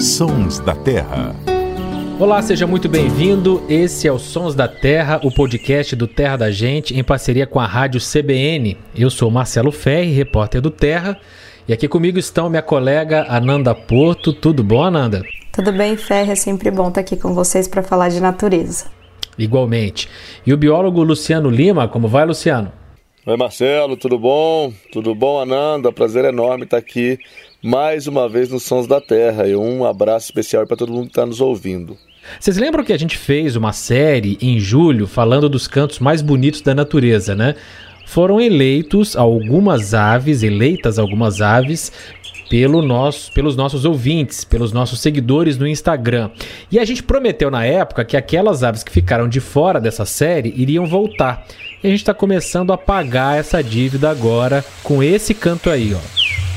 Sons da Terra. Olá, seja muito bem-vindo. Esse é o Sons da Terra, o podcast do Terra da Gente, em parceria com a Rádio CBN. Eu sou Marcelo Ferri, repórter do Terra, e aqui comigo estão minha colega Ananda Porto. Tudo bom, Ananda? Tudo bem, Ferri. É sempre bom estar aqui com vocês para falar de natureza. Igualmente. E o biólogo Luciano Lima, como vai, Luciano? Oi, Marcelo, tudo bom? Tudo bom, Ananda? Prazer enorme estar aqui mais uma vez nos Sons da Terra. E um abraço especial para todo mundo que está nos ouvindo. Vocês lembram que a gente fez uma série em julho falando dos cantos mais bonitos da natureza, né? Foram eleitos algumas aves, eleitas algumas aves pelo nosso, pelos nossos ouvintes, pelos nossos seguidores no Instagram. E a gente prometeu na época que aquelas aves que ficaram de fora dessa série iriam voltar. E a gente está começando a pagar essa dívida agora com esse canto aí, ó.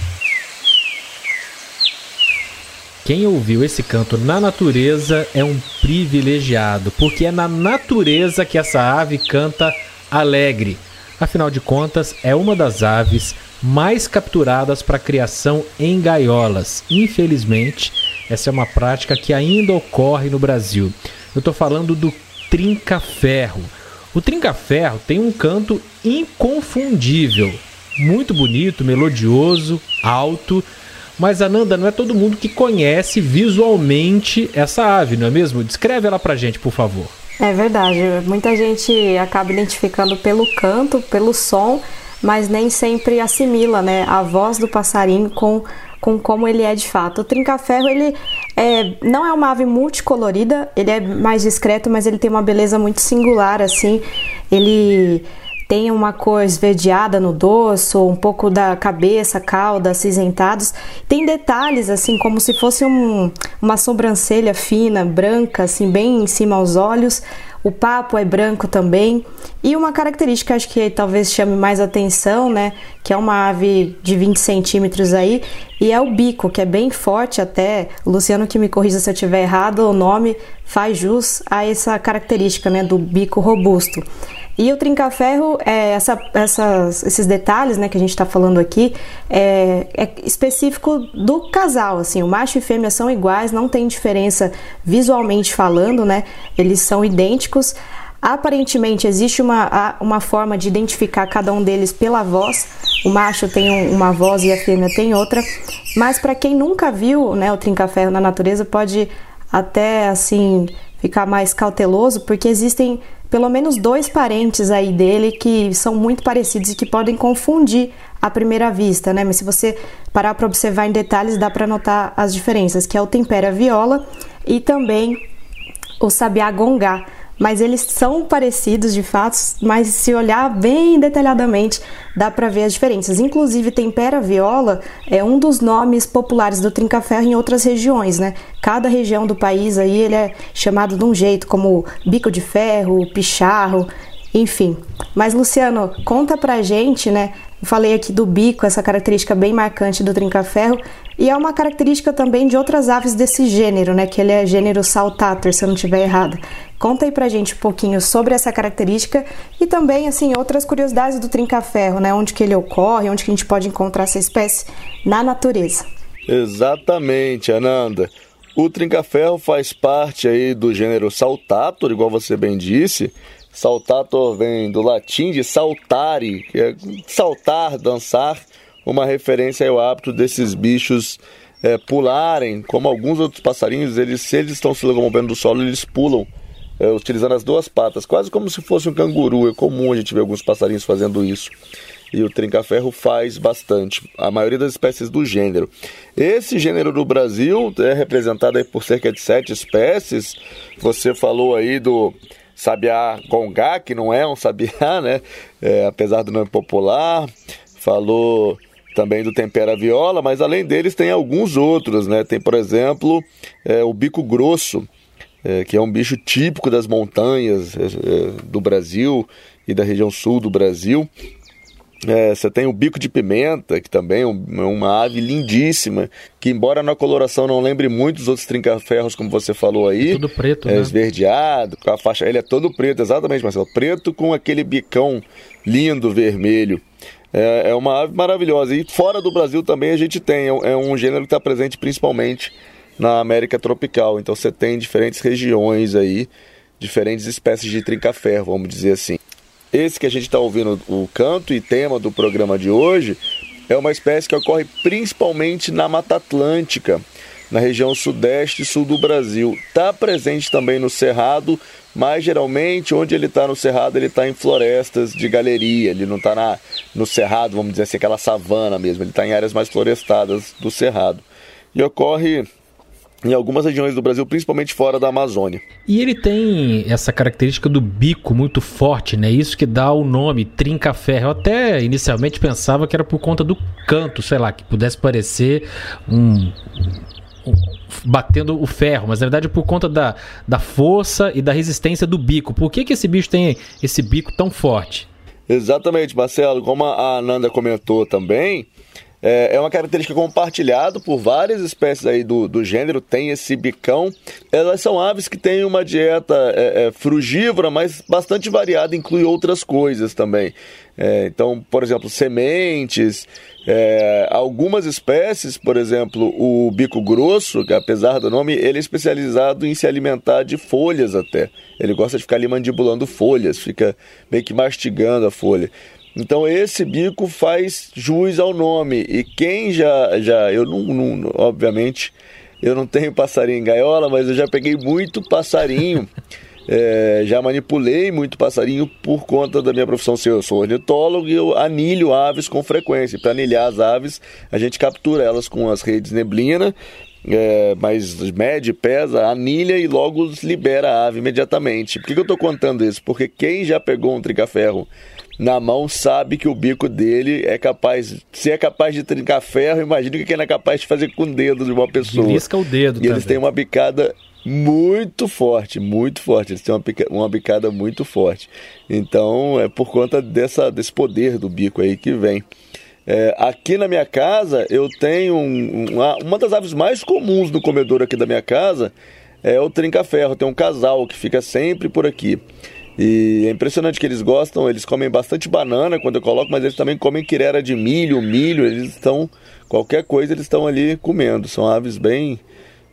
Quem ouviu esse canto na natureza é um privilegiado, porque é na natureza que essa ave canta alegre. Afinal de contas, é uma das aves mais capturadas para criação em gaiolas. Infelizmente, essa é uma prática que ainda ocorre no Brasil. Eu estou falando do trinca-ferro. O trinca-ferro tem um canto inconfundível, muito bonito, melodioso, alto. Mas Ananda, não é todo mundo que conhece visualmente essa ave, não é mesmo? Descreve ela pra gente, por favor. É verdade. Muita gente acaba identificando pelo canto, pelo som, mas nem sempre assimila né, a voz do passarinho com, com como ele é de fato. O trinca-ferro, ele é, não é uma ave multicolorida, ele é mais discreto, mas ele tem uma beleza muito singular, assim. Ele tem uma cor esverdeada no dorso, um pouco da cabeça, cauda, acinzentados. Tem detalhes, assim, como se fosse um, uma sobrancelha fina, branca, assim, bem em cima aos olhos. O papo é branco também. E uma característica, acho que talvez chame mais atenção, né? Que é uma ave de 20 centímetros aí. E é o bico, que é bem forte até. Luciano que me corrija se eu estiver errado, o nome faz jus a essa característica, né? Do bico robusto. E o trinca-ferro, é, essa, essas, esses detalhes né, que a gente está falando aqui, é, é, específico do casal. Assim, o macho e fêmea são iguais, não tem diferença visualmente falando, né? Eles são idênticos. Aparentemente existe uma, uma forma de identificar cada um deles pela voz. O macho tem uma voz e a fêmea tem outra. Mas para quem nunca viu né, o trinca-ferro na natureza, pode até assim ficar mais cauteloso, porque existem pelo menos dois parentes aí dele que são muito parecidos e que podem confundir à primeira vista, né? Mas se você parar para observar em detalhes, dá para notar as diferenças, que é o tempera viola e também o sabiá gongá mas eles são parecidos de fato, mas se olhar bem detalhadamente dá para ver as diferenças. Inclusive, tempera viola é um dos nomes populares do trinca-ferro em outras regiões, né? Cada região do país aí ele é chamado de um jeito, como bico de ferro, picharro, enfim. Mas Luciano, conta pra gente, né? Falei aqui do bico, essa característica bem marcante do trinca-ferro, e é uma característica também de outras aves desse gênero, né? Que ele é gênero saltator, se eu não estiver errado. Conta aí pra gente um pouquinho sobre essa característica e também, assim, outras curiosidades do trinca-ferro, né? Onde que ele ocorre, onde que a gente pode encontrar essa espécie na natureza. Exatamente, Ananda. O trinca-ferro faz parte aí do gênero saltator, igual você bem disse. Saltator vem do latim de saltare, que é saltar, dançar, uma referência ao hábito desses bichos é, pularem, como alguns outros passarinhos, eles, se eles estão se locomovendo do solo, eles pulam é, utilizando as duas patas, quase como se fosse um canguru. É comum a gente ver alguns passarinhos fazendo isso. E o trinca-ferro faz bastante, a maioria das espécies do gênero. Esse gênero do Brasil é representado por cerca de sete espécies. Você falou aí do sabiá gongá, que não é um sabiá, né? É, apesar do nome popular. Falou também do tempera viola, mas além deles tem alguns outros, né? Tem, por exemplo, é, o bico grosso, é, que é um bicho típico das montanhas é, é, do Brasil e da região sul do Brasil. É, você tem o bico de pimenta, que também é, é uma ave lindíssima, que embora na coloração não lembre muito dos outros trinca-ferros, como você falou aí. É tudo preto, é, né? Esverdeado, com a faixa. Ele é todo preto, exatamente, Marcelo. Preto com aquele bicão lindo vermelho. É, é uma ave maravilhosa. E fora do Brasil também a gente tem, é um é gênero que está presente principalmente na América tropical. Então você tem diferentes regiões aí, diferentes espécies de trinca-ferro, vamos dizer assim. Esse que a gente está ouvindo, o canto e tema do programa de hoje, é uma espécie que ocorre principalmente na Mata Atlântica, na região sudeste e sul do Brasil. Está presente também no Cerrado, mas geralmente onde ele está no Cerrado, ele está em florestas de galeria, ele não está no Cerrado, vamos dizer assim, aquela savana mesmo, ele está em áreas mais florestadas do Cerrado. E ocorre em algumas regiões do Brasil, principalmente fora da Amazônia. E ele tem essa característica do bico muito forte, né? Isso que dá o nome trinca-ferro. Eu até inicialmente pensava que era por conta do canto, sei lá, que pudesse parecer um, um batendo o ferro, mas na verdade é por conta da, da força e da resistência do bico. Por que, que esse bicho tem esse bico tão forte? Exatamente, Marcelo. Como a Ananda comentou também, é, é uma característica compartilhada por várias espécies aí do, do gênero, tem esse bicão. Elas são aves que têm uma dieta é, é, frugívora, mas bastante variada, inclui outras coisas também. É, então, por exemplo, sementes, é, algumas espécies, por exemplo, o bico grosso, que apesar do nome, ele é especializado em se alimentar de folhas até. Ele gosta de ficar ali mandibulando folhas, fica meio que mastigando a folha. Então esse bico faz jus ao nome. E quem já. já eu não, não obviamente, eu não tenho passarinho em gaiola, mas eu já peguei muito passarinho. É, já manipulei muito passarinho por conta da minha profissão eu sou ornitólogo e eu anilho aves com frequência. Para anilhar as aves, a gente captura elas com as redes neblina, é, mas mede, pesa, anilha e logo libera a ave imediatamente. Por que, que eu estou contando isso? Porque quem já pegou um tricaferro na mão sabe que o bico dele é capaz, se é capaz de trincar ferro, imagina o que ele é capaz de fazer com o dedo de uma pessoa. Risca o dedo. E também. eles têm uma bicada muito forte, muito forte. Eles têm uma, uma bicada muito forte. Então é por conta dessa, desse poder do bico aí que vem. É, aqui na minha casa eu tenho um, uma, uma das aves mais comuns do comedor aqui da minha casa é o trinca-ferro. Tem um casal que fica sempre por aqui. E é impressionante que eles gostam, eles comem bastante banana quando eu coloco, mas eles também comem quirera de milho, milho, eles estão, qualquer coisa eles estão ali comendo. São aves bem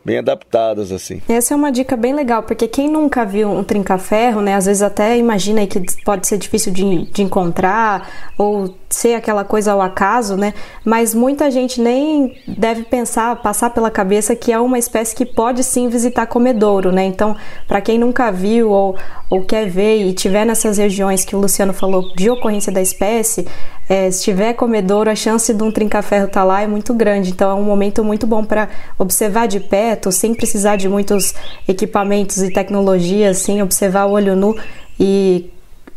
bem adaptadas assim. Essa é uma dica bem legal, porque quem nunca viu um trinca-ferro, né, às vezes até imagina que pode ser difícil de, de encontrar ou ser aquela coisa ao acaso, né? Mas muita gente nem deve pensar, passar pela cabeça que é uma espécie que pode sim visitar comedouro, né? Então, para quem nunca viu ou, ou quer ver e tiver nessas regiões que o Luciano falou de ocorrência da espécie, é, se tiver comedouro, a chance de um trinca-ferro estar tá lá é muito grande. Então é um momento muito bom para observar de perto, sem precisar de muitos equipamentos e tecnologias, assim, observar o olho nu e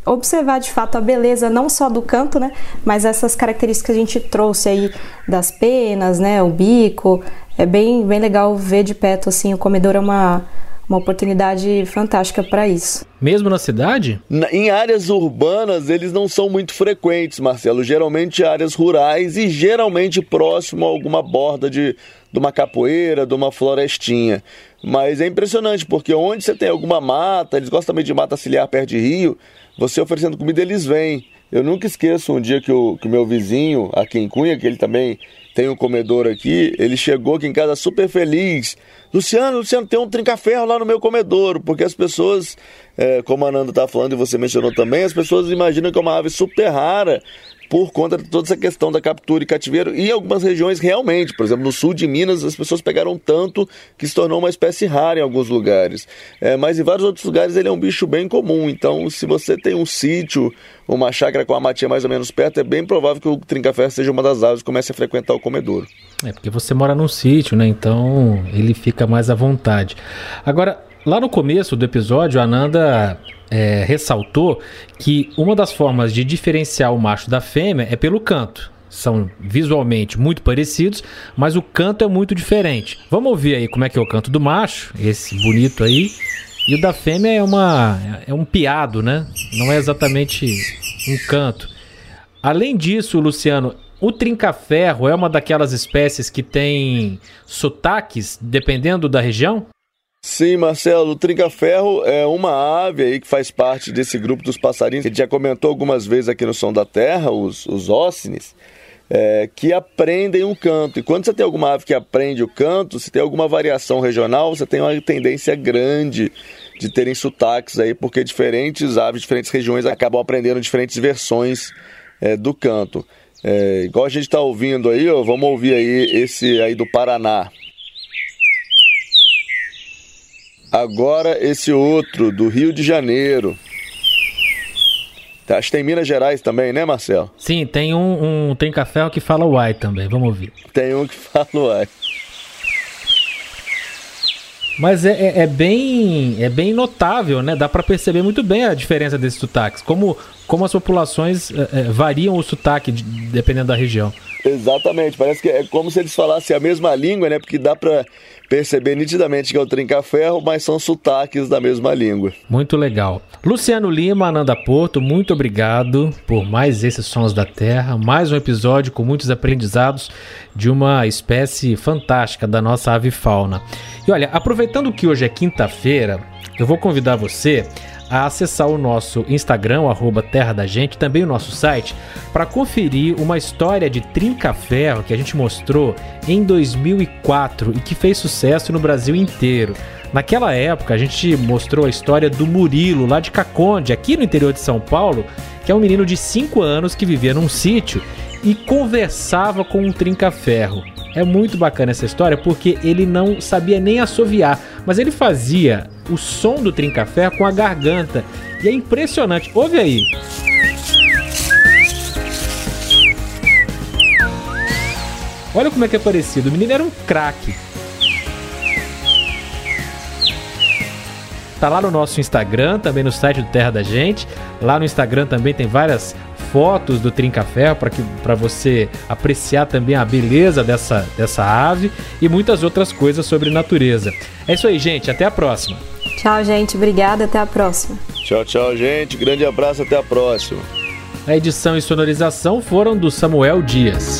observar de fato a beleza não só do canto, né, mas essas características que a gente trouxe aí das penas, né, o bico. É bem, bem legal ver de perto assim, o comedor é uma uma oportunidade fantástica para isso. Mesmo na cidade? Na, em áreas urbanas, eles não são muito frequentes, Marcelo. Geralmente áreas rurais e geralmente próximo a alguma borda de, de uma capoeira, de uma florestinha. Mas é impressionante, porque onde você tem alguma mata, eles gostam também de mata ciliar perto de rio, você oferecendo comida, eles vêm. Eu nunca esqueço um dia que o, que meu vizinho, aqui em Cunha, que ele também tem um comedor aqui, ele chegou aqui em casa super feliz. Luciano, Luciano, tem um trinca-ferro lá no meu comedouro, porque as pessoas, é, como a Nanda está falando e você mencionou também, as pessoas imaginam que é uma ave super rara por conta de toda essa questão da captura e cativeiro. E algumas regiões, realmente, por exemplo, no sul de Minas, as pessoas pegaram tanto que se tornou uma espécie rara em alguns lugares. É, mas em vários outros lugares ele é um bicho bem comum. Então, se você tem um sítio, uma chácara com a matinha mais ou menos perto, é bem provável que o trinca-ferro seja uma das aves que comece a frequentar o comedouro. É porque você mora num sítio, né? Então ele fica mais à vontade. Agora, lá no começo do episódio, a Ananda é, ressaltou que uma das formas de diferenciar o macho da fêmea é pelo canto. São visualmente muito parecidos, mas o canto é muito diferente. Vamos ouvir aí como é que é o canto do macho, esse bonito aí. E o da fêmea é uma é um piado, né? Não é exatamente um canto. Além disso, Luciano, o trinca-ferro é uma daquelas espécies que tem sotaques dependendo da região? Sim, Marcelo, o trinca-ferro é uma ave aí que faz parte desse grupo dos passarinhos. A gente já comentou algumas vezes aqui no Som da Terra, os, os ócines, é, que aprendem um canto. E quando você tem alguma ave que aprende o canto, se tem alguma variação regional, você tem uma tendência grande de terem sotaques aí, porque diferentes aves, diferentes regiões acabam aprendendo diferentes versões é, do canto. É, igual a gente está ouvindo aí, ó, vamos ouvir aí esse aí do Paraná. Agora esse outro, do Rio de Janeiro. Tá, acho que tem Minas Gerais também, né, Marcelo? Sim, tem um, um tem café que fala uai também, vamos ouvir. Tem um que fala uai. Mas é, é, é, bem, é bem notável, né? Dá para perceber muito bem a diferença desses sotaques. Como, como as populações é, variam o sotaque de, dependendo da região. Exatamente, parece que é como se eles falassem a mesma língua, né? Porque dá para perceber nitidamente que é o trinca-ferro, mas são sotaques da mesma língua. Muito legal. Luciano Lima, Ananda Porto, muito obrigado por mais esses Sons da Terra, mais um episódio com muitos aprendizados de uma espécie fantástica da nossa ave fauna. E olha, aproveitando que hoje é quinta-feira, eu vou convidar você a acessar o nosso Instagram, arroba Terra da Gente, também o nosso site, para conferir uma história de trinca-ferro que a gente mostrou em 2004 e que fez sucesso no Brasil inteiro. Naquela época, a gente mostrou a história do Murilo, lá de Caconde, aqui no interior de São Paulo, que é um menino de 5 anos que vivia num sítio e conversava com um trinca-ferro. É muito bacana essa história porque ele não sabia nem assoviar, mas ele fazia o som do trinca-ferro com a garganta. E é impressionante. Ouve aí. Olha como é que é parecido. O menino era um craque. Tá lá no nosso Instagram, também no site do Terra da Gente. Lá no Instagram também tem várias fotos do trinca-ferro para você apreciar também a beleza dessa, dessa ave e muitas outras coisas sobre natureza. É isso aí, gente. Até a próxima. Tchau, gente. Obrigada. Até a próxima. Tchau, tchau, gente. Grande abraço. Até a próxima. A edição e sonorização foram do Samuel Dias.